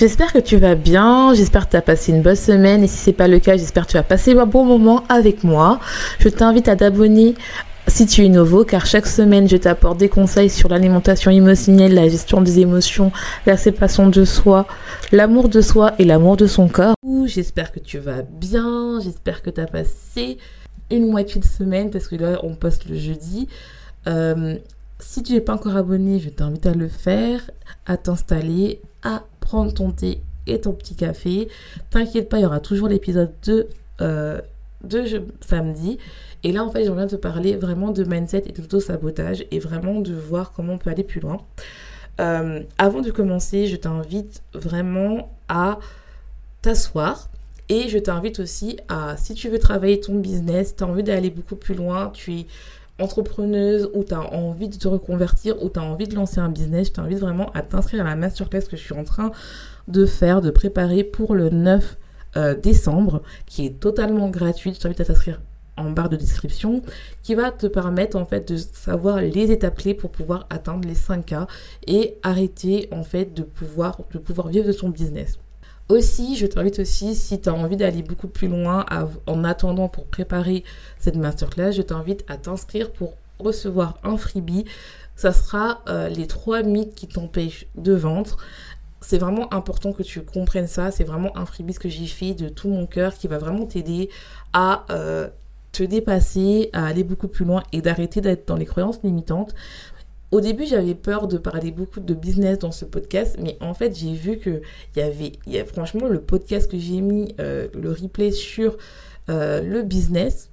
J'espère que tu vas bien, j'espère que tu as passé une bonne semaine et si c'est pas le cas, j'espère que tu vas passer un bon moment avec moi. Je t'invite à t'abonner si tu es nouveau, car chaque semaine, je t'apporte des conseils sur l'alimentation émotionnelle, la gestion des émotions, la séparation de soi, l'amour de soi et l'amour de son corps. J'espère que tu vas bien, j'espère que tu as passé une moitié de semaine, parce que là, on poste le jeudi. Euh, si tu n'es pas encore abonné, je t'invite à le faire, à t'installer, à prendre ton thé et ton petit café. T'inquiète pas, il y aura toujours l'épisode de, euh, samedi. Et là, en fait, j'aimerais te parler vraiment de mindset et d'auto-sabotage et vraiment de voir comment on peut aller plus loin. Euh, avant de commencer, je t'invite vraiment à t'asseoir. Et je t'invite aussi à, si tu veux travailler ton business, tu as envie d'aller beaucoup plus loin, tu es entrepreneuse ou tu as envie de te reconvertir ou tu as envie de lancer un business, je t'invite vraiment à t'inscrire à la masterclass que je suis en train de faire, de préparer pour le 9 euh, décembre, qui est totalement gratuite. Je t'invite à t'inscrire en barre de description, qui va te permettre en fait de savoir les étapes clés pour pouvoir atteindre les 5K et arrêter en fait de pouvoir, de pouvoir vivre de ton business. Aussi, je t'invite aussi, si tu as envie d'aller beaucoup plus loin en attendant pour préparer cette masterclass, je t'invite à t'inscrire pour recevoir un freebie. Ça sera euh, les trois mythes qui t'empêchent de vendre. C'est vraiment important que tu comprennes ça. C'est vraiment un freebie que j'ai fait de tout mon cœur qui va vraiment t'aider à euh, te dépasser, à aller beaucoup plus loin et d'arrêter d'être dans les croyances limitantes. Au début, j'avais peur de parler beaucoup de business dans ce podcast, mais en fait, j'ai vu que il y avait, franchement, le podcast que j'ai mis, euh, le replay sur euh, le business,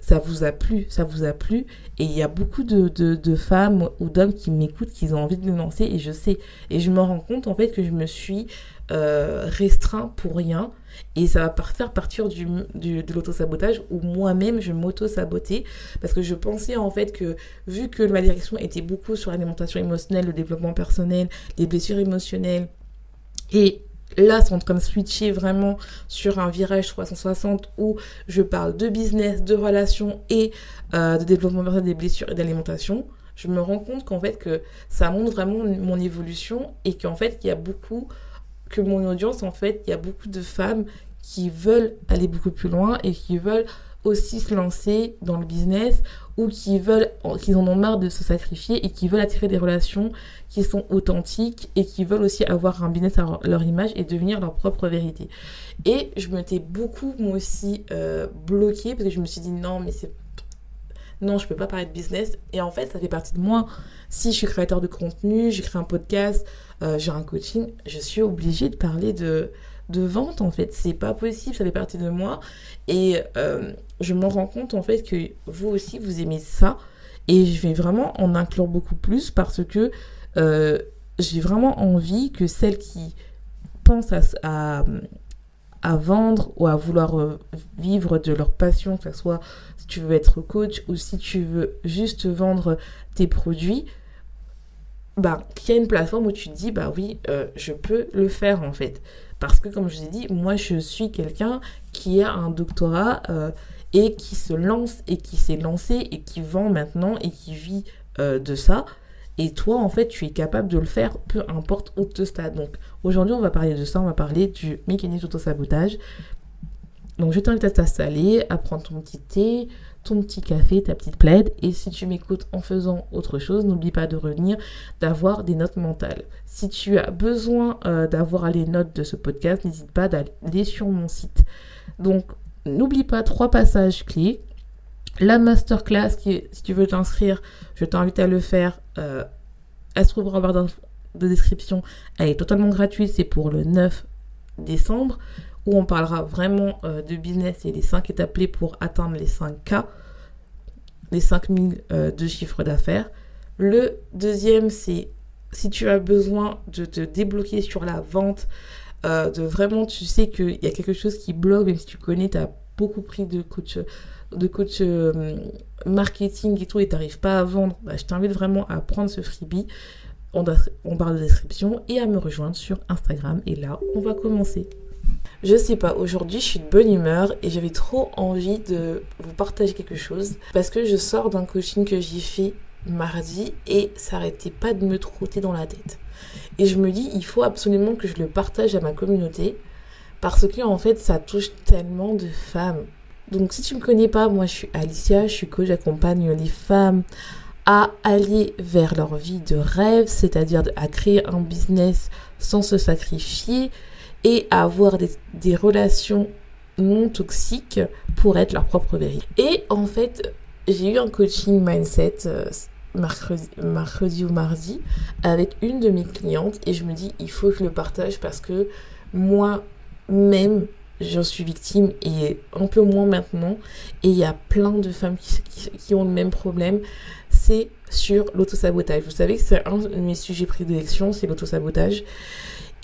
ça vous a plu, ça vous a plu. Et il y a beaucoup de, de, de femmes ou d'hommes qui m'écoutent, qui ont envie de le lancer, et je sais. Et je me rends compte, en fait, que je me suis euh, restreint pour rien. Et ça va faire partir du, du de l'auto-sabotage où moi-même je m'auto-sabotais parce que je pensais en fait que vu que ma direction était beaucoup sur l'alimentation émotionnelle, le développement personnel, les blessures émotionnelles et là, train de switcher vraiment sur un virage 360 où je parle de business, de relations et euh, de développement personnel, des blessures et d'alimentation. Je me rends compte qu'en fait que ça montre vraiment mon évolution et qu'en fait il y a beaucoup que mon audience, en fait, il y a beaucoup de femmes qui veulent aller beaucoup plus loin et qui veulent aussi se lancer dans le business ou qui veulent, qui en ont marre de se sacrifier et qui veulent attirer des relations qui sont authentiques et qui veulent aussi avoir un business à leur image et devenir leur propre vérité. Et je m'étais beaucoup, moi aussi, euh, bloquée parce que je me suis dit non, mais c'est non, je peux pas parler de business. Et en fait, ça fait partie de moi. Si je suis créateur de contenu, j'écris un podcast, euh, j'ai un coaching, je suis obligée de parler de, de vente en fait. C'est pas possible, ça fait partie de moi. Et euh, je me rends compte en fait que vous aussi, vous aimez ça. Et je vais vraiment en inclure beaucoup plus parce que euh, j'ai vraiment envie que celles qui pensent à vendre ou à vouloir euh, vivre de leur passion, que ce soit si tu veux être coach ou si tu veux juste vendre tes produits, bah, qu'il y a une plateforme où tu te dis, bah oui, euh, je peux le faire en fait. Parce que comme je l'ai dit, moi je suis quelqu'un qui a un doctorat euh, et qui se lance et qui s'est lancé et qui vend maintenant et qui vit de ça. Et toi, en fait, tu es capable de le faire, peu importe où tu stades. Donc, aujourd'hui, on va parler de ça. On va parler du mécanisme d'auto-sabotage. Donc, je t'invite à t'installer, à prendre ton petit thé, ton petit café, ta petite plaide. Et si tu m'écoutes en faisant autre chose, n'oublie pas de revenir, d'avoir des notes mentales. Si tu as besoin euh, d'avoir les notes de ce podcast, n'hésite pas d'aller sur mon site. Donc, n'oublie pas trois passages clés La masterclass, qui, si tu veux t'inscrire, je t'invite à le faire. Euh, elle se trouvera en barre de description. Elle est totalement gratuite. C'est pour le 9 décembre où on parlera vraiment euh, de business et les 5 étapes pour atteindre les 5K, les 5000 euh, de chiffre d'affaires. Le deuxième, c'est si tu as besoin de te débloquer sur la vente, de vraiment, tu sais qu'il y a quelque chose qui bloque, même si tu connais, tu as beaucoup pris de coach, de coach marketing et tout, et tu n'arrives pas à vendre, bah, je t'invite vraiment à prendre ce freebie. On, on parle de description et à me rejoindre sur Instagram. Et là, on va commencer. Je sais pas, aujourd'hui je suis de bonne humeur et j'avais trop envie de vous partager quelque chose parce que je sors d'un coaching que j'ai fait mardi et ça arrêtait pas de me trotter dans la tête. Et je me dis, il faut absolument que je le partage à ma communauté parce que en fait ça touche tellement de femmes. Donc si tu me connais pas, moi je suis Alicia, je suis coach, j'accompagne les femmes à aller vers leur vie de rêve, c'est-à-dire à créer un business sans se sacrifier, et avoir des, relations non toxiques pour être leur propre vérité. Et en fait, j'ai eu un coaching mindset euh, mercredi, ou mardi avec une de mes clientes et je me dis il faut que je le partage parce que moi-même j'en suis victime et un peu moins maintenant. Et il y a plein de femmes qui, qui ont le même problème. C'est sur l'autosabotage. Vous savez que c'est un de mes sujets prédilection c'est l'autosabotage.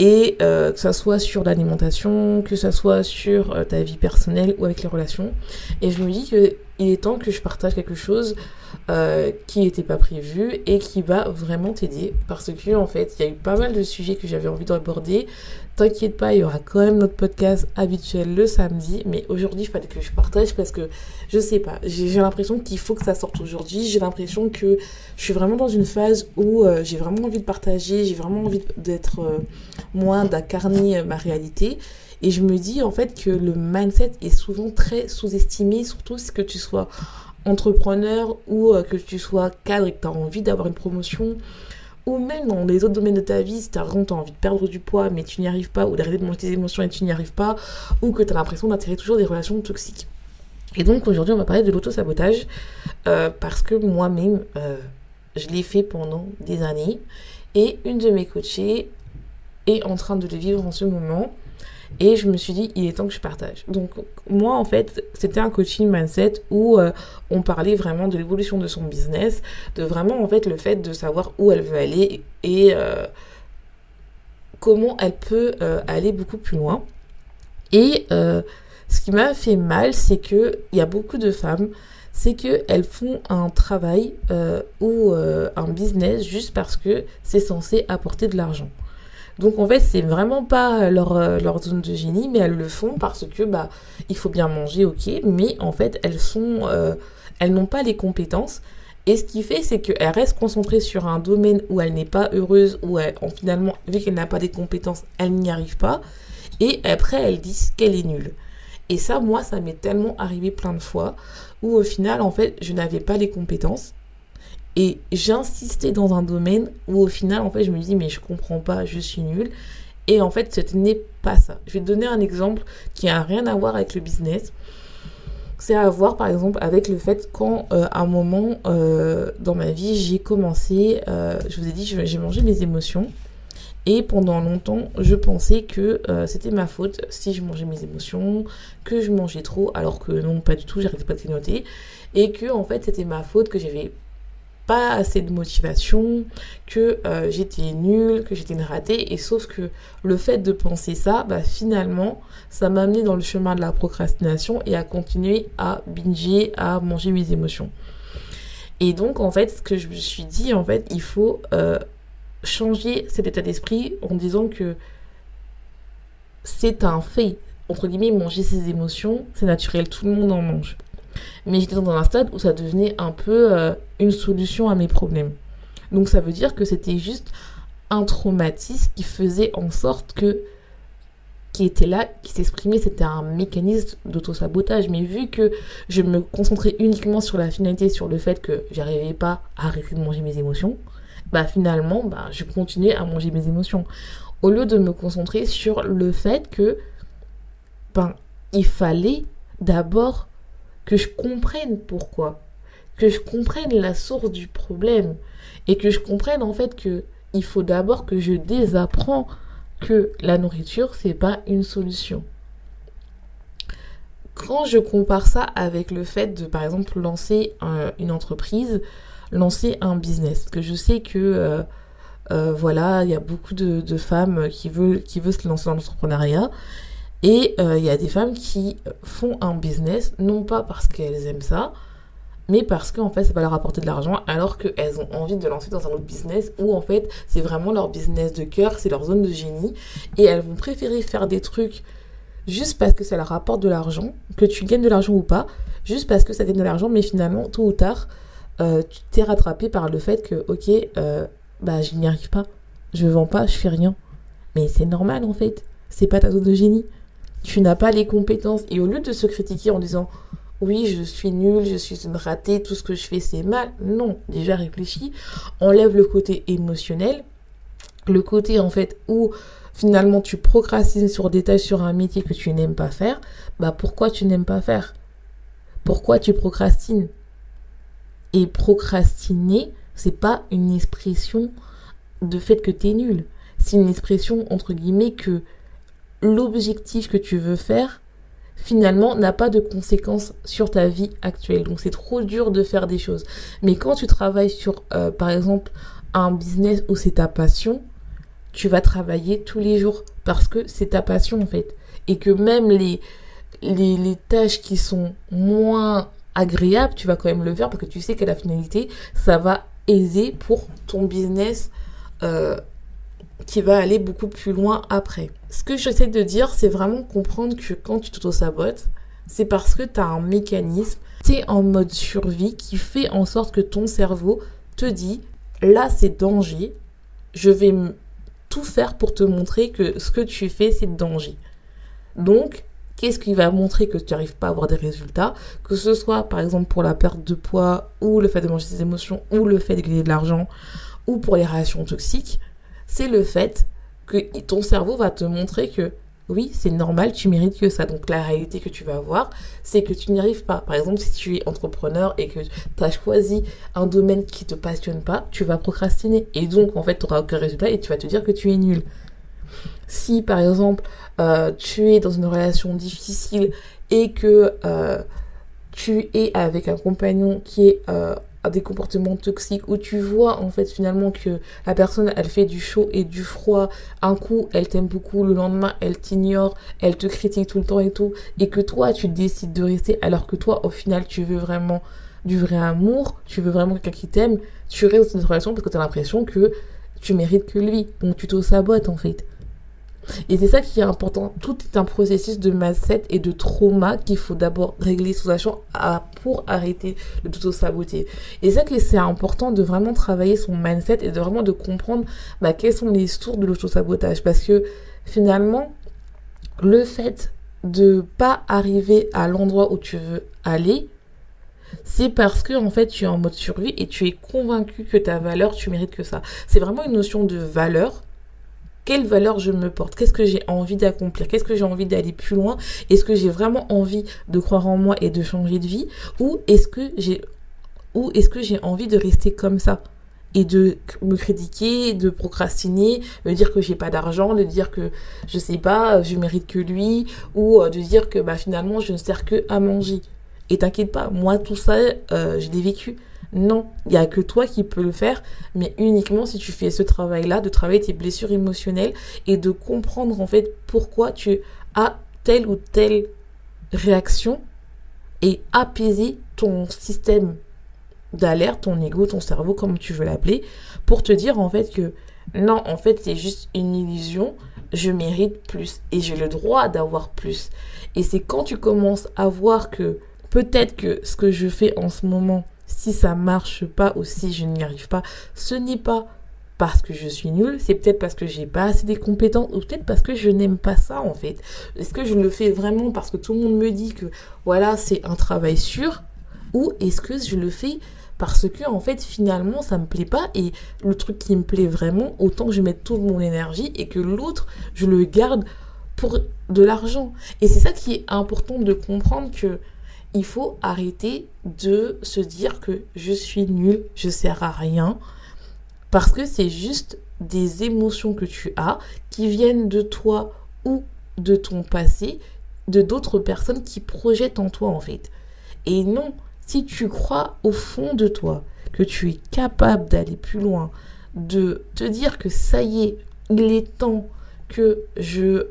Et euh, que ça soit sur l'alimentation, que ça soit sur euh, ta vie personnelle ou avec les relations. Et je me dis qu'il est temps que je partage quelque chose euh, qui n'était pas prévu et qui va vraiment t'aider parce que en fait il y a eu pas mal de sujets que j'avais envie d'aborder T'inquiète pas, il y aura quand même notre podcast habituel le samedi. Mais aujourd'hui, il fallait que je partage parce que je sais pas, j'ai l'impression qu'il faut que ça sorte aujourd'hui. J'ai l'impression que je suis vraiment dans une phase où euh, j'ai vraiment envie de partager, j'ai vraiment envie d'être euh, moi, d'incarner ma réalité. Et je me dis en fait que le mindset est souvent très sous-estimé, surtout si que tu sois entrepreneur ou que tu sois cadre et que tu as envie d'avoir une promotion ou même dans les autres domaines de ta vie, si tu as envie de perdre du poids mais tu n'y arrives pas, ou d'arrêter de manger tes émotions et tu n'y arrives pas, ou que tu as l'impression d'attirer toujours des relations toxiques. Et donc aujourd'hui, on va parler de l'auto-sabotage euh, parce que moi-même, euh, je l'ai fait pendant des années et une de mes coachées est en train de le vivre en ce moment. Et je me suis dit, il est temps que je partage. Donc, moi, en fait, c'était un coaching mindset où euh, on parlait vraiment de l'évolution de son business, de vraiment, en fait, le fait de savoir où elle veut aller et euh, comment elle peut euh, aller beaucoup plus loin. Et ce qui m'a fait mal, c'est qu'il y a beaucoup de femmes, c'est qu'elles font un travail ou un business juste parce que c'est censé apporter de l'argent. Donc en fait, c'est vraiment pas leur, euh, leur zone de génie, mais elles le font parce que bah il faut bien manger, ok, mais en fait elles sont, euh, elles n'ont pas les compétences. Et ce qui fait, c'est qu'elles restent concentrées sur un domaine où elle n'est pas heureuse, où elle, finalement, vu qu'elle n'a pas les compétences, elle n'y arrive pas. Et après, elles disent qu'elle est nulle. Et ça, moi, ça m'est tellement arrivé plein de fois, où au final, en fait, je n'avais pas les compétences. Et j'insistais dans un domaine où au final, en fait, je me dis, mais je comprends pas, je suis nulle. Et en fait, ce n'est pas ça. Je vais te donner un exemple qui a rien à voir avec le business. C'est à voir, par exemple, avec le fait quand, euh, à un moment euh, dans ma vie, j'ai commencé, euh, je vous ai dit, j'ai mangé mes émotions. Et pendant longtemps, je pensais que c'était ma faute si je mangeais mes émotions, que je mangeais trop, alors que non, pas du tout, j'arrivais pas à noter. Et que, en fait, c'était ma faute, que j'avais pas assez de motivation, que euh, j'étais nulle, que j'étais une ratée. Et sauf que le fait de penser ça, bah, finalement, ça m'a amené dans le chemin de la procrastination et à continuer à binger, à manger mes émotions. Et donc, en fait, ce que je me suis dit, en fait, il faut euh, changer cet état d'esprit en disant que c'est un fait. Entre guillemets, manger ses émotions, c'est naturel, tout le monde en mange mais j'étais dans un stade où ça devenait un peu euh, une solution à mes problèmes. Donc ça veut dire que c'était juste un traumatisme qui faisait en sorte que qui était là, qui s'exprimait, c'était un mécanisme d'auto-sabotage. Mais vu que je me concentrais uniquement sur la finalité, sur le fait que j'arrivais pas à arrêter de manger mes émotions, bah finalement, bah, je continuais à manger mes émotions. Au lieu de me concentrer sur le fait que, ben, il fallait d'abord que je comprenne pourquoi, que je comprenne la source du problème et que je comprenne en fait que il faut d'abord que je désapprends que la nourriture c'est pas une solution. Quand je compare ça avec le fait de par exemple lancer une entreprise, lancer un business, que je sais que euh, euh, voilà, il y a beaucoup de, femmes qui veulent, qui veulent se lancer dans l'entrepreneuriat. Et euh, il y a des femmes qui font un business, non pas parce qu'elles aiment ça, mais parce qu'en fait ça va leur apporter de l'argent alors qu'elles ont envie de lancer dans un autre business où en fait c'est vraiment leur business de cœur, c'est leur zone de génie et elles vont préférer faire des trucs juste parce que ça leur apporte de l'argent, que tu gagnes de l'argent ou pas, juste parce que ça gagne de l'argent mais finalement tôt ou tard euh, tu t'es rattrapé par le fait que ok bah je n'y arrive pas. Je vends pas, je fais rien. Mais c'est normal en fait. C'est pas ta zone de génie. Tu n'as pas les compétences. Et au lieu de se critiquer en disant oui, je suis nulle, je suis une ratée, tout ce que je fais c'est mal. Non, déjà réfléchis. Enlève le côté émotionnel. Le côté en fait où finalement tu procrastines sur des tâches sur un métier que tu n'aimes pas faire. Bah pourquoi tu n'aimes pas faire? Pourquoi tu procrastines? Et procrastiner, c'est pas une expression de fait que tu es nul. C'est une expression, entre guillemets, que l'objectif que tu veux faire, finalement, n'a pas de conséquences sur ta vie actuelle. Donc, c'est trop dur de faire des choses. Mais quand tu travailles sur, euh, par exemple, un business où c'est ta passion, tu vas travailler tous les jours parce que c'est ta passion, en fait. Et que même les, tâches qui sont moins agréables, tu vas quand même le faire parce que tu sais que la finalité, ça va aisé pour ton business euh, qui va aller beaucoup plus loin après. Ce que j'essaie de dire, c'est vraiment comprendre que quand tu t'auto-sabotes, c'est parce que tu as un mécanisme, tu es en mode survie qui fait en sorte que ton cerveau te dit là c'est danger, je vais tout faire pour te montrer que ce que tu fais c'est danger. Donc Qu'est-ce qui va montrer que tu n'arrives pas à avoir des résultats? Que ce soit par exemple pour la perte de poids ou le fait de manger ses émotions ou le fait de gagner de l'argent ou pour les réactions toxiques, c'est le fait que ton cerveau va te montrer que oui, c'est normal, tu mérites que ça. Donc la réalité que tu vas avoir, c'est que tu n'y arrives pas. Par exemple, si tu es entrepreneur et que tu as choisi un domaine qui te passionne pas, tu vas procrastiner. Et donc, en fait, tu n'auras aucun résultat et tu vas te dire que tu es nul. Si, par exemple, euh, tu es dans une relation difficile et que euh, tu es avec un compagnon qui est euh, des comportements toxiques où tu vois en fait finalement que la personne elle fait du chaud et du froid. Un coup elle t'aime beaucoup le lendemain elle t'ignore elle te critique tout le temps et tout. Et que toi tu décides de rester alors que toi au final tu veux vraiment du vrai amour tu veux vraiment quelqu'un qui t'aime tu restes dans cette relation parce que tu as l'impression que tu mérites que lui. Donc tu te sabotes en fait et c'est ça qui est important. Tout est un processus de mindset et de trauma qu'il faut d'abord régler sous sachant pour arrêter de tout saboter. Et c'est ça que c'est important de vraiment travailler son mindset et de vraiment de comprendre bah, quelles sont les sources de l'auto-sabotage. Parce que finalement, le fait de pas arriver à l'endroit où tu veux aller, c'est parce que en fait tu es en mode survie et tu es convaincu que ta valeur, tu mérites que ça. C'est vraiment une notion de valeur quelle valeur je me porte, qu'est-ce que j'ai envie d'accomplir, qu'est-ce que j'ai envie d'aller plus loin, est-ce que j'ai vraiment envie de croire en moi et de changer de vie, ou est-ce que j'ai ou est-ce que j'ai envie de rester comme ça et de me critiquer, de procrastiner, de dire que j'ai pas d'argent, de dire que je sais pas, je mérite que lui, ou euh, de dire que bah finalement je ne sers que à manger. Et t'inquiète pas, moi tout ça, euh, je l'ai vécu. Non, il n'y a que toi qui peux le faire, mais uniquement si tu fais ce travail-là, de travailler tes blessures émotionnelles et de comprendre en fait pourquoi tu as telle ou telle réaction et apaiser ton système d'alerte, ton ego, ton cerveau, comme tu veux l'appeler, pour te dire en fait que non, en fait c'est juste une illusion, je mérite plus et j'ai le droit d'avoir plus. Et c'est quand tu commences à voir que peut-être que ce que je fais en ce moment, si ça marche pas ou si je n'y arrive pas, ce n'est pas parce que je suis nulle, c'est peut-être parce que j'ai pas assez des compétences ou peut-être parce que je n'aime pas ça en fait. Est-ce que je le fais vraiment parce que tout le monde me dit que voilà, c'est un travail sûr ou est-ce que je le fais parce que en fait finalement ça me plaît pas et le truc qui me plaît vraiment autant que je mette toute mon énergie et que l'autre je le garde pour de l'argent. Et c'est ça qui est important de comprendre que il faut arrêter de se dire que je suis nul, je sers à rien, parce que c'est juste des émotions que tu as qui viennent de toi ou de ton passé, de d'autres personnes qui projettent en toi en fait. Et non, si tu crois au fond de toi que tu es capable d'aller plus loin, de te dire que ça y est, il est temps que je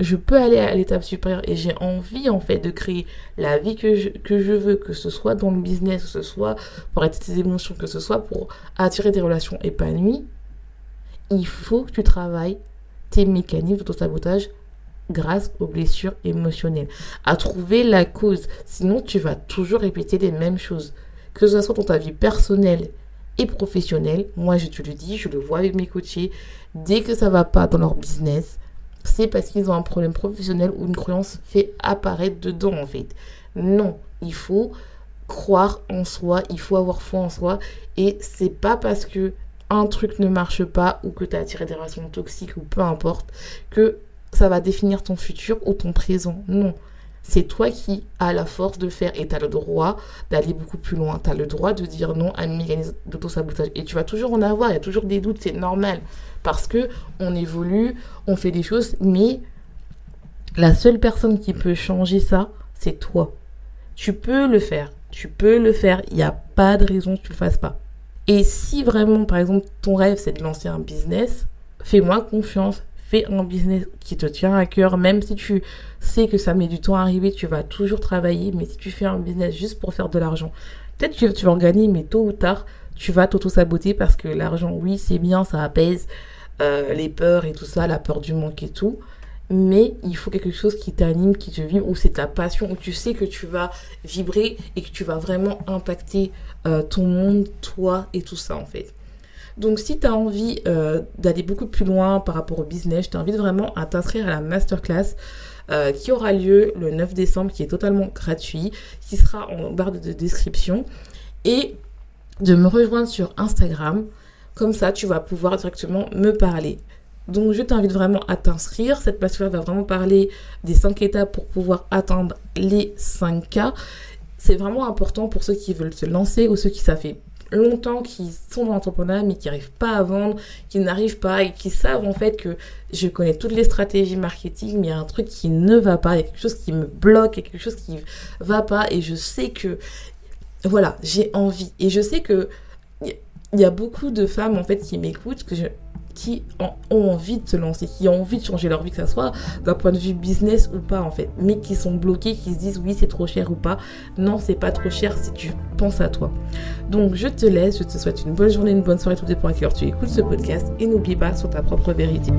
je peux aller à l'étape supérieure et j'ai envie en fait de créer la vie que je, veux, que ce soit dans le business, que ce soit pour être tes émotions, que ce soit pour attirer des relations épanouies, il faut que tu travailles tes mécanismes d'auto-sabotage grâce aux blessures émotionnelles, à trouver la cause. Sinon, tu vas toujours répéter les mêmes choses, que ce soit dans ta vie personnelle et professionnelle. Moi, je te le dis, je le vois avec mes coachés. Dès que ça va pas dans leur business, c'est parce qu'ils ont un problème professionnel ou une croyance fait apparaître dedans en fait. Non, il faut croire en soi, il faut avoir foi en soi et c'est pas parce que un truc ne marche pas ou que tu as attiré des relations toxiques ou peu importe que ça va définir ton futur ou ton présent. Non. C'est toi qui as la force de faire et tu as le droit d'aller beaucoup plus loin. Tu as le droit de dire non à un mécanisme d'auto-sabotage. Et tu vas toujours en avoir, il y a toujours des doutes, c'est normal. Parce que on évolue, on fait des choses, mais la seule personne qui peut changer ça, c'est toi. Tu peux le faire. Tu peux le faire. Il n'y a pas de raison que tu le fasses pas. Et si vraiment, par exemple, ton rêve, c'est de lancer un business, fais-moi confiance fais un business qui te tient à cœur, même si tu sais que ça met du temps à arriver, tu vas toujours travailler, mais si tu fais un business juste pour faire de l'argent, peut-être que tu vas en gagner, mais tôt ou tard, tu vas t'auto-saboter parce que l'argent, oui, c'est bien, ça apaise euh, les peurs et tout ça, la peur du manque et tout, mais il faut quelque chose qui t'anime, qui te vibre, où c'est ta passion, où tu sais que tu vas vibrer et que tu vas vraiment impacter euh, ton monde, toi et tout ça en fait. Donc si tu as envie euh, d'aller beaucoup plus loin par rapport au business, je t'invite vraiment à t'inscrire à la masterclass euh, qui aura lieu le 9 décembre, qui est totalement gratuit, qui sera en barre de description, et de me rejoindre sur Instagram. Comme ça, tu vas pouvoir directement me parler. Donc, je t'invite vraiment à t'inscrire. Cette masterclass va vraiment parler des 5 étapes pour pouvoir atteindre les 5K. C'est vraiment important pour ceux qui veulent se lancer ou ceux qui savent longtemps qui sont dans l'entrepreneuriat mais qui n'arrivent pas à vendre, qui n'arrivent pas et qui savent en fait que je connais toutes les stratégies marketing mais il y a un truc qui ne va pas, il y a quelque chose qui me bloque, il y a quelque chose qui va pas et je sais que voilà, j'ai envie. Et je sais que il y a beaucoup de femmes en fait qui m'écoutent qui ont envie de se lancer, qui ont envie de changer leur vie, que ce soit d'un point de vue business ou pas en fait, mais qui sont bloqués, qui se disent oui c'est trop cher ou pas. Non, c'est pas trop cher si tu penses à toi. Donc je te laisse, je te souhaite une bonne journée, une bonne soirée, tout dépend à quelle heure tu écoutes ce podcast et n'oublie pas sur ta propre vérité.